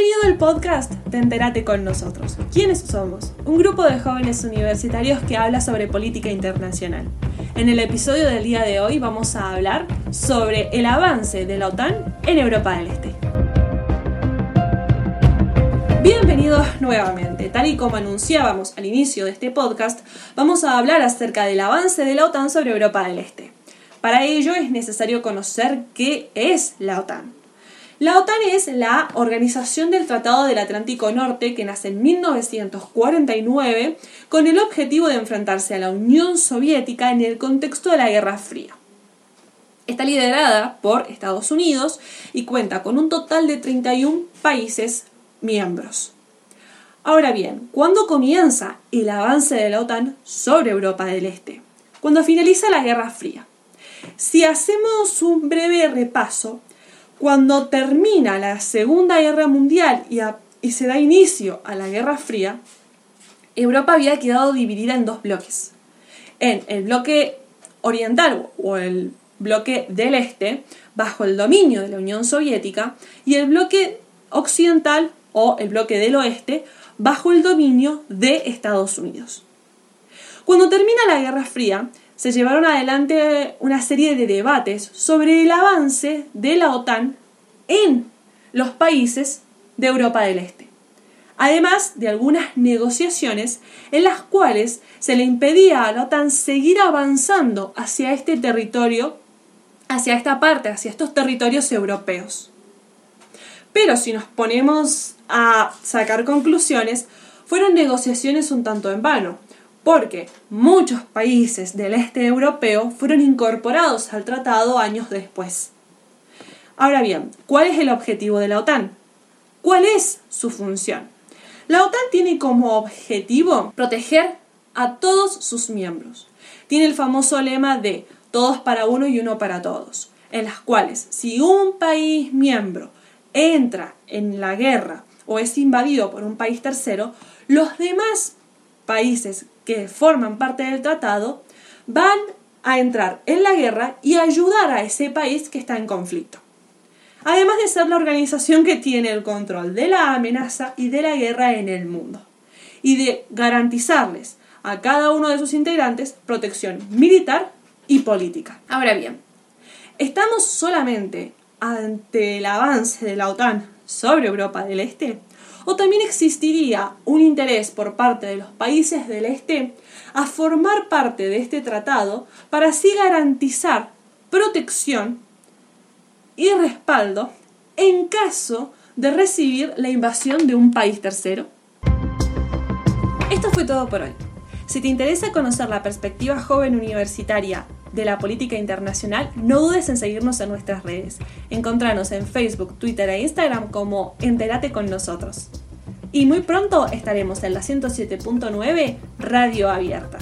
Bienvenido al podcast de Enterate con nosotros. ¿Quiénes somos? Un grupo de jóvenes universitarios que habla sobre política internacional. En el episodio del día de hoy vamos a hablar sobre el avance de la OTAN en Europa del Este. Bienvenidos nuevamente. Tal y como anunciábamos al inicio de este podcast, vamos a hablar acerca del avance de la OTAN sobre Europa del Este. Para ello es necesario conocer qué es la OTAN. La OTAN es la Organización del Tratado del Atlántico Norte que nace en 1949 con el objetivo de enfrentarse a la Unión Soviética en el contexto de la Guerra Fría. Está liderada por Estados Unidos y cuenta con un total de 31 países miembros. Ahora bien, ¿cuándo comienza el avance de la OTAN sobre Europa del Este? Cuando finaliza la Guerra Fría. Si hacemos un breve repaso, cuando termina la Segunda Guerra Mundial y, se da inicio a la Guerra Fría, Europa había quedado dividida en dos bloques. En el bloque oriental o el bloque del este, bajo el dominio de la Unión Soviética, y el bloque occidental o el bloque del oeste, bajo el dominio de Estados Unidos. Cuando termina la Guerra Fría, se llevaron adelante una serie de debates sobre el avance de la OTAN en los países de Europa del Este. Además de algunas negociaciones en las cuales se le impedía a la OTAN seguir avanzando hacia este territorio, hacia esta parte, hacia estos territorios europeos. Pero si nos ponemos a sacar conclusiones, fueron negociaciones un tanto en vano, porque muchos países del este europeo fueron incorporados al tratado años después. Ahora bien, ¿cuál es el objetivo de la OTAN? ¿Cuál es su función? La OTAN tiene como objetivo proteger a todos sus miembros. Tiene el famoso lema de todos para uno y uno para todos, en las cuales si un país miembro entra en la guerra o es invadido por un país tercero, los demás países que forman parte del tratado van a entrar en la guerra y ayudar a ese país que está en conflicto. Además de ser la organización que tiene el control de la amenaza y de la guerra en el mundo. Y de garantizarles a cada uno de sus integrantes protección militar y política. Ahora bien, ¿estamos solamente ante el avance de la OTAN sobre Europa del Este? ¿O también existiría un interés por parte de los países del Este a formar parte de este tratado para así garantizar protección y respaldo en caso de recibir la invasión de un país tercero? Esto fue todo por hoy. Si te interesa conocer la perspectiva joven universitaria de la política internacional, no dudes en seguirnos en nuestras redes. Encontranos en Facebook, Twitter e Instagram como Enterate con nosotros. Y muy pronto estaremos en la 107.9 Radio Abierta.